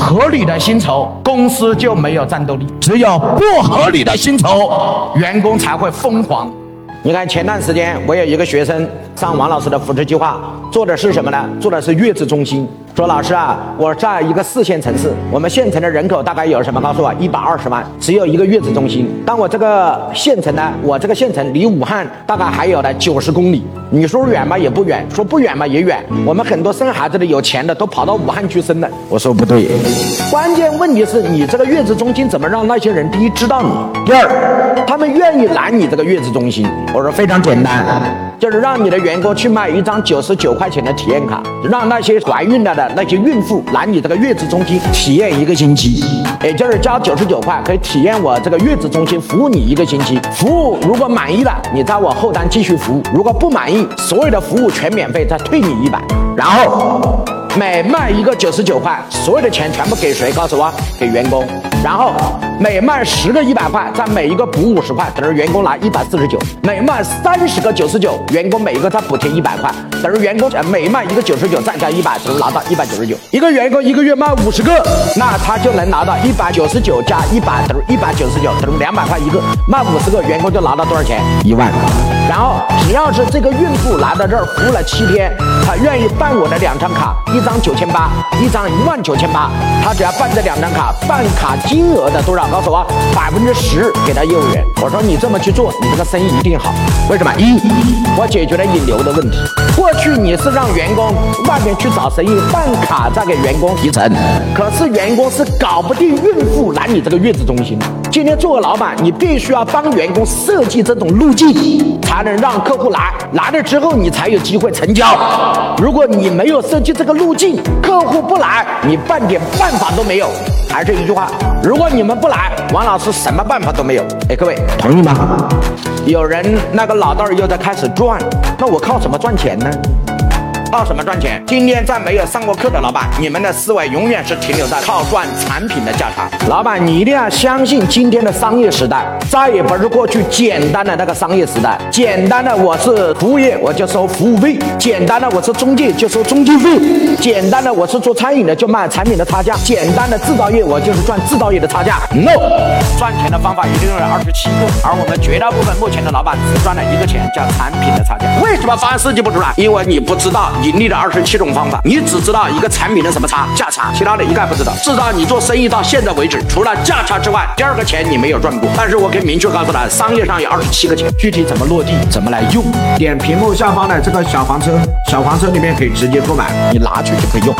合理的薪酬，公司就没有战斗力；只有不合理的薪酬，员工才会疯狂。你看，前段时间我有一个学生上王老师的扶持计划，做的是什么呢？做的是月子中心。说老师啊，我在一个四线城市，我们县城的人口大概有什么？告诉我，一百二十万，只有一个月子中心。但我这个县城呢，我这个县城离武汉大概还有呢九十公里。你说远吗？也不远；说不远吗？也远。我们很多生孩子的有钱的都跑到武汉去生了。我说不对，关键问题是你这个月子中心怎么让那些人第一知道你，第二他们愿意来你这个月子中心？我说非常简单，就是让你的员工去卖一张九十九块钱的体验卡，让那些怀孕了的。那些孕妇来你这个月子中心体验一个星期，也就是交九十九块，可以体验我这个月子中心服务。你一个星期。服务。如果满意了，你在我后端继续服务；如果不满意，所有的服务。全免费，再退你一百。然后每卖一个九十九块，所有的钱全部给谁？告诉我，给员工。然后每卖十个一百块，再每一个补五十块，等于员工拿一百四十九。每卖三十个九十九，员工每一个再补贴一百块，等于员工每卖一个九十九再加一百，等于拿到一百九十九。一个员工一个月卖五十个，那他就能拿到一百九十九加一百等于一百九十九，等于两百块一个。卖五十个，员工就拿到多少钱？一万。然后只要是这个孕妇来到这儿服务了七天，她愿意办我的两张卡，一张九千八，一张一万九千八，她只要办这两张卡，办卡。金额的多少？告诉我，百分之十给他业务员。我说你这么去做，你这个生意一定好。为什么？一，我解决了引流的问题。过去你是让员工外面去找生意办卡，再给员工提成。可是员工是搞不定孕妇来你这个月子中心。今天做个老板，你必须要帮员工设计这种路径，才能让客户来。来了之后，你才有机会成交。如果你没有设计这个路径，客户不来，你半点办法都没有。还是一句话，如果你们不来，王老师什么办法都没有。哎，各位同意吗？有人那个脑袋又在开始转，那我靠什么赚钱呢？靠什么赚钱？今天在没有上过课的老板，你们的思维永远是停留在靠赚产品的价差。老板，你一定要相信今天的商业时代，再也不是过去简单的那个商业时代。简单的我是服务业，我就收服务费；简单的我是中介，就收中介费；简单的我是做餐饮的，就卖产品的差价；简单的制造业，我就是赚制造业的差价。No，赚钱的方法一定有二十七个，而我们绝大部分目前的老板只赚了一个钱，叫产品的差价。为什么方案设计不出来？因为你不知道。盈利的二十七种方法，你只知道一个产品的什么差价差，其他的一概不知道。至少你做生意到现在为止，除了价差之外，第二个钱你没有赚过。但是我可以明确告诉他，商业上有二十七个钱，具体怎么落地，怎么来用，点屏幕下方的这个小黄车，小黄车里面可以直接购买，你拿去就可以用。